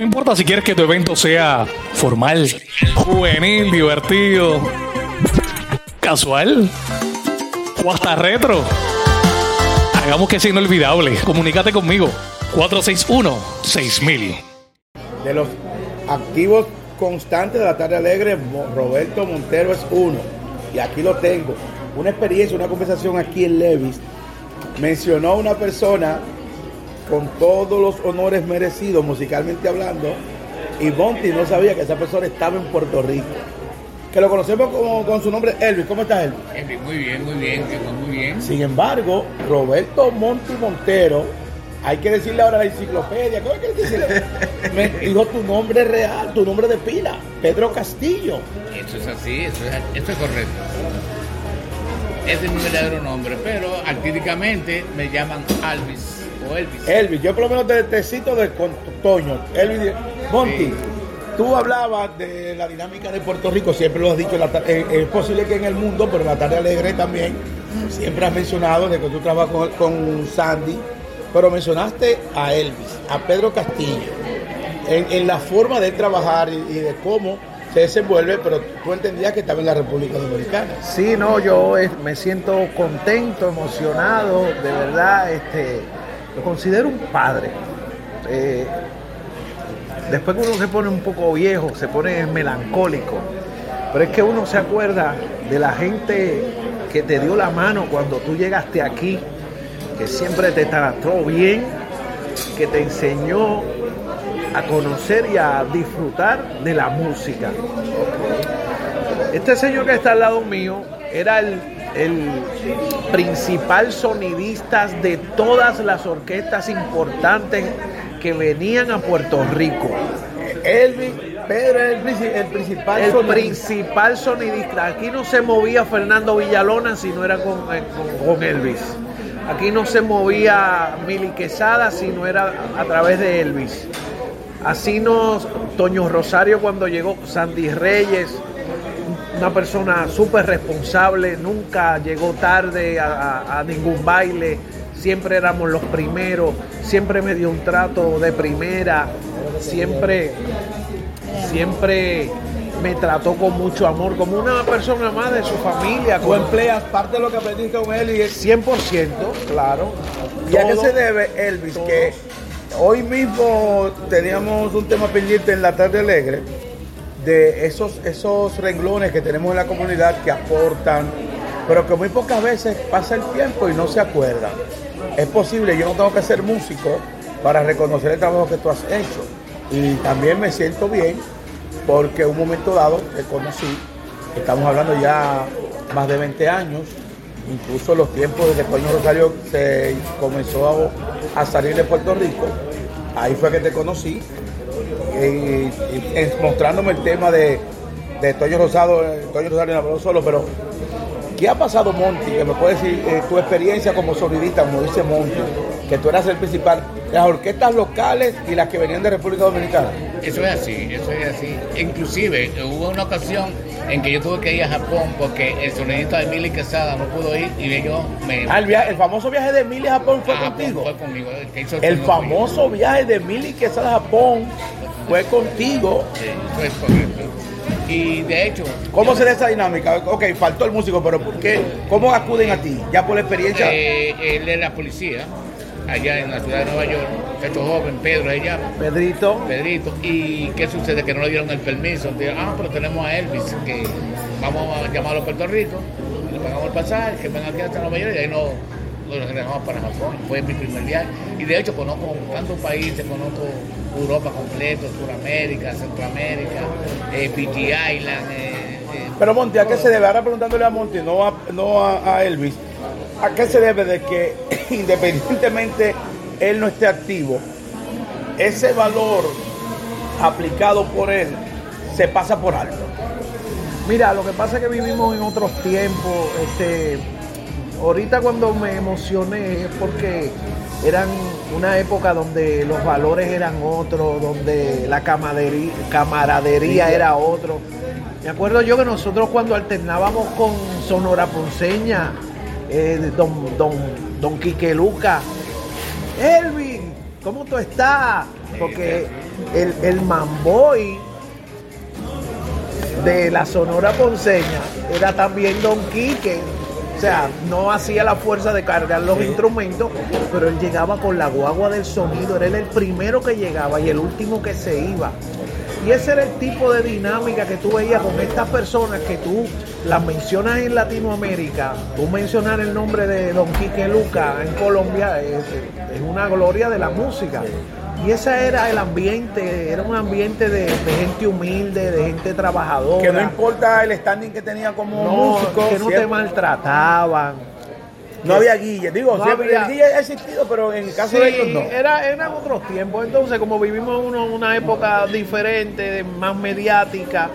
No importa si quieres que tu evento sea formal, juvenil, divertido, casual o hasta retro. Hagamos que sea inolvidable. Comunícate conmigo. 461-6000. De los activos constantes de la tarde alegre, Roberto Montero es uno. Y aquí lo tengo. Una experiencia, una conversación aquí en Levis. Mencionó una persona con todos los honores merecidos musicalmente hablando. Y Monty no sabía que esa persona estaba en Puerto Rico. Que lo conocemos como, con su nombre Elvis. ¿Cómo estás, Elvis? Elvis, muy bien, muy bien, muy bien. Sin embargo, Roberto Monty Montero, hay que decirle ahora a la enciclopedia, ¿cómo hay que decirle? Me dijo tu nombre real, tu nombre de pila, Pedro Castillo. Eso es así, eso es, eso es correcto. Ese es mi verdadero nombre, pero artísticamente me llaman Alvis Elvis. yo por lo menos te, cito de con Toño. Elvis, Monty, tú hablabas de la dinámica de Puerto Rico, siempre lo has dicho, eh, es posible que en el mundo, pero la tarde alegre también, siempre has mencionado de que tú trabajas con, Sandy, pero mencionaste a Elvis, a Pedro Castillo, en, la forma de trabajar y, y de cómo se desenvuelve, pero tú entendías que estaba en la República Dominicana. Sí, no, yo me siento contento, emocionado, de verdad, este, lo considero un padre. Eh, después que uno se pone un poco viejo, se pone melancólico, pero es que uno se acuerda de la gente que te dio la mano cuando tú llegaste aquí, que siempre te trató bien, que te enseñó a conocer y a disfrutar de la música. Este señor que está al lado mío era el el principal sonidista de todas las orquestas importantes que venían a Puerto Rico. Elvis, Pedro el, principal el principal sonidista. Aquí no se movía Fernando Villalona si no era con, eh, con, Elvis. Aquí no se movía Mili Quesada si no era a través de Elvis. Así nos, Toño Rosario cuando llegó, Sandy Reyes, una persona súper responsable, nunca llegó tarde a, ningún baile, siempre éramos los primeros, siempre me dio un trato de primera, siempre, siempre me trató con mucho amor, como una persona más de su familia. ¿Tú empleas parte de lo que aprendiste con él y es 100%, claro. ¿Y a qué se debe, Elvis? Que hoy mismo teníamos un tema pendiente en la tarde alegre de esos, esos renglones que tenemos en la comunidad que aportan, pero que muy pocas veces pasa el tiempo y no se acuerdan. Es posible, yo no tengo que ser músico para reconocer el trabajo que tú has hecho. Y también me siento bien porque un momento dado te conocí, estamos hablando ya más de 20 años, incluso los tiempos desde que Toño Rosario se comenzó a salir de Puerto Rico, ahí fue que te conocí mostrándome el tema de, de Toño Rosado, eh, Toño Rosario habló solo, pero ¿qué ha pasado Monty? Que me puede decir eh, tu experiencia como sonidista, como dice Monty, que tú eras el principal, las orquestas locales y las que venían de República Dominicana. Eso es así, eso es así. Inclusive hubo una ocasión en que yo tuve que ir a Japón porque el sonidista de Emily Quesada no pudo ir y yo me... Ah, el, famoso viaje de Emily a Japón fue contigo. fue conmigo. El, famoso viaje de Emily Quesada a Japón fue contigo. Sí, fue correcto. Y de hecho. ¿Cómo será esa dinámica? Ok, faltó el músico, pero ¿por qué? ¿Cómo acuden a ti? ¿Ya por la experiencia? Eh, él es la policía, allá en la ciudad de Nueva York, hecho joven, Pedro, ella. Pedrito. Pedrito. ¿Y qué sucede? Que no le dieron el permiso. ah, pero tenemos a Elvis, que vamos a llamarlo a Puerto Rico, le pagamos el pasaje, que venga aquí hasta Nueva York y ahí no lo regresamos para Japón. Fue mi primer viaje. Y de hecho conozco tantos países, conozco Europa completo, Sudamérica, Centroamérica, eh, Island. Eh, eh, Pero Monty, ¿a qué se debe? Ahora preguntándole a Monty, no a, no a, Elvis, ¿a qué se debe de que independientemente él no esté activo, ese valor aplicado por él se pasa por alto? Mira, lo que pasa es que vivimos en otros tiempos. Este, ahorita cuando me emocioné es porque eran una época donde los valores eran otros, donde la camaradería, era otro. Me acuerdo yo que nosotros cuando alternábamos con Sonora Ponceña, eh, don, don, don Quique Luca, Elvin, ¿cómo tú estás? Porque el, el Mamboy de la Sonora Ponceña era también Don Quique. O sea, no hacía la fuerza de cargar los instrumentos, pero él llegaba con la guagua del sonido. Era el primero que llegaba y el último que se iba. Y ese era el tipo de dinámica que tú veías con estas personas que tú las mencionas en Latinoamérica. Tú mencionar el nombre de Don Quique Luca en Colombia es, es una gloria de la música. Y ese era el ambiente, era un ambiente de, de gente humilde, de gente trabajadora. Que no importa el standing que tenía como No, músico. que no te maltrataban. no había guille. Digo, No siempre había- el guille ha existido, pero en el caso Sí, de ellos no. era, eran otros tiempos. Entonces, como vivimos uno- una época diferente, más mediática,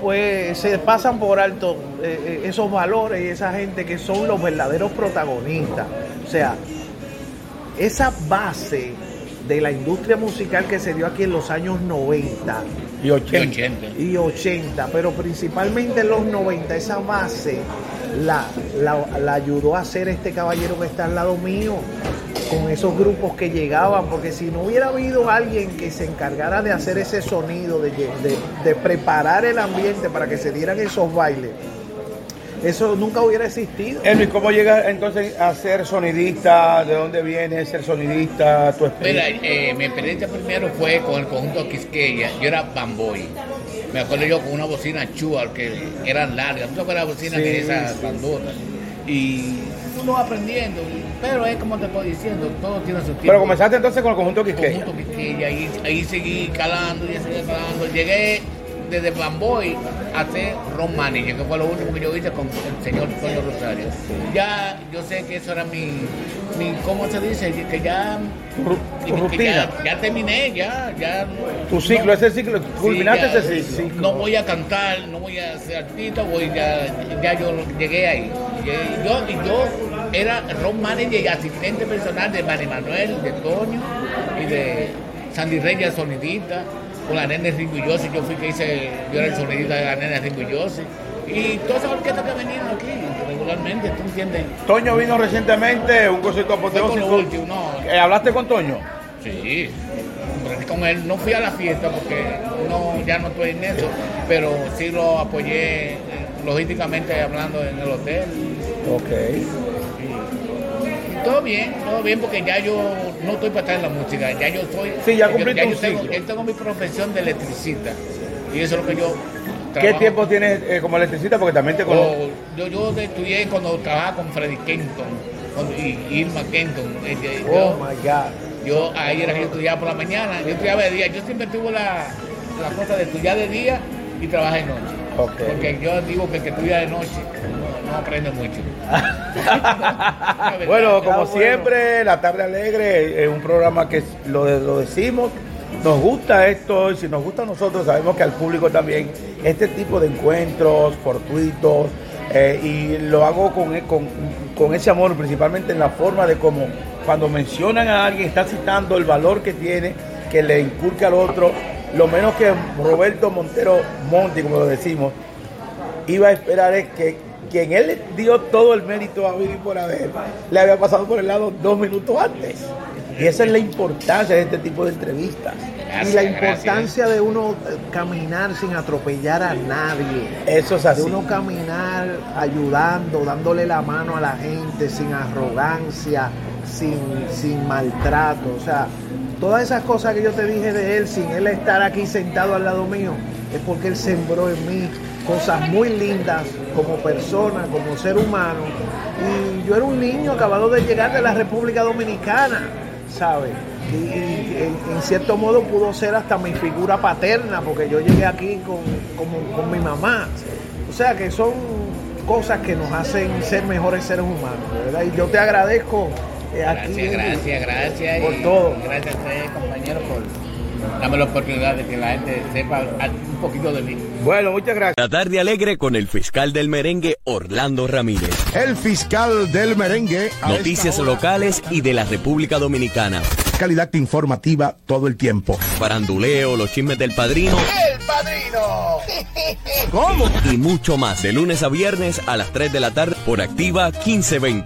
pues se pasan por alto eh, eh, esos valores y esa gente que son los verdaderos protagonistas. O sea, esa base de la industria musical que se dio aquí en los años 90 Y Y 80. 80. y 80, pero principalmente en los 90, esa base la, la, la ayudó a hacer este caballero que está al lado mío, con esos grupos que llegaban, porque si no hubiera habido alguien que se encargara de hacer ese sonido, de, de, de preparar el ambiente para que se dieran esos bailes, eso nunca hubiera existido. Elvis, ¿cómo llegas entonces a ser sonidista? ¿De dónde vienes ser sonidista? ¿Tu Mira, experiencia? eh, mi experiencia primero fue con el conjunto Quisqueya. Yo era bamboy. Me acuerdo yo con una bocina Chual que eran largas. ¿Tú de la bocina Sí, que esas sí. Y uno va aprendiendo. Pero es como te estoy diciendo, todo tiene su tiempo. Pero comenzaste entonces con el conjunto Quisqueya. conjunto Quisqueya. Ahí, ahí seguí calando y seguí calando. Llegué desde Bamboy a ser Manager, que fue lo último que yo hice con el señor Toño Rosario. Ya yo sé que eso era mi, mi ¿cómo se dice? Que ya, que- rutina. ya, ya terminé, ya, ya. Tu ciclo, no- ese ciclo, culminaste Sí, ya, ese ciclo. No voy a cantar, no voy a ser artista, voy ya, ya yo llegué ahí. Yo, y yo era road manager y asistente personal de Manny Manuel, de Toño y de Sandy Reyes, sonidista, con la nene Ringo Yossi, yo fui que hice, yo era el sonidista de la nene Ringo Yossi. Y todas esas orquestas que venían aquí regularmente, ¿tú entiendes? Toño vino recientemente, un concierto Fue con apoteósico. último, no. Eh, ¿Hablaste con Toño? Sí, con él no fui a la fiesta porque no, ya no estoy en eso, pero sí lo apoyé logísticamente hablando en el hotel. Ok. Todo bien, todo bien porque ya yo no estoy para estar en la música, ya yo estoy... Sí, ya yo- cumpliste yo un tengo, ciclo. yo tengo mi profesión de electricista y eso es lo que yo... ¿Qué tiempo tienes eh, como electricista? Porque también te conozco. Oh, yo, yo estudié cuando trabajaba con Freddy Kenton con- y Irma Kenton. eh, eh, Oh yo- my God. Yo ahí era que yo estudiaba por la mañana, yo estudiaba de día. Yo siempre tuve la, la cosa de estudiar de día y trabajar de noche. Ok. Porque yo digo que el que estudia de noche no, no aprende mucho. Bueno, como siempre, La Tarde Alegre es un programa que lo, lo decimos, nos gusta esto y si nos gusta a nosotros, sabemos que al público también este tipo de encuentros fortuitos eh, y lo hago con, con, con ese amor, principalmente en la forma de cómo cuando mencionan a alguien, está citando el valor que tiene, que le inculca al otro, lo menos que Roberto Montero Monti, como lo decimos, iba a esperar es que quien él dio todo el mérito a vivir por haber, le había pasado por el lado dos minutos antes. Y esa es la importancia de este tipo de entrevistas. Gracias, y la gracias. importancia de uno eh, caminar sin atropellar a nadie. Eso es De así. uno caminar ayudando, dándole la mano a la gente sin arrogancia, sin, sin maltrato. O sea, todas esas cosas que yo te dije de él, sin él estar aquí sentado al lado mío, es porque él sembró en mí cosas muy lindas como persona, como ser humano. Y yo era un niño acabado de llegar de la República Dominicana, ¿sabes? Y, y en, en cierto modo pudo ser hasta mi figura paterna, porque yo llegué aquí con, con mi mamá. O sea que son cosas que nos hacen ser mejores seres humanos, ¿verdad? Y yo te agradezco eh, aquí. Gracias, gracias, gracias. Por y todo. Gracias a ustedes, compañeros, por darme la oportunidad de que la gente sepa un poquito de mí. Bueno, muchas gracias. La tarde alegre con el fiscal del merengue Orlando Ramírez. El fiscal del merengue. Noticias locales y de la República Dominicana. Calidad informativa todo el tiempo. Faranduleo, los chismes del padrino. ¡El padrino! ¿Cómo? Y mucho más de lunes a viernes a las 3 de la tarde por Activa 1520.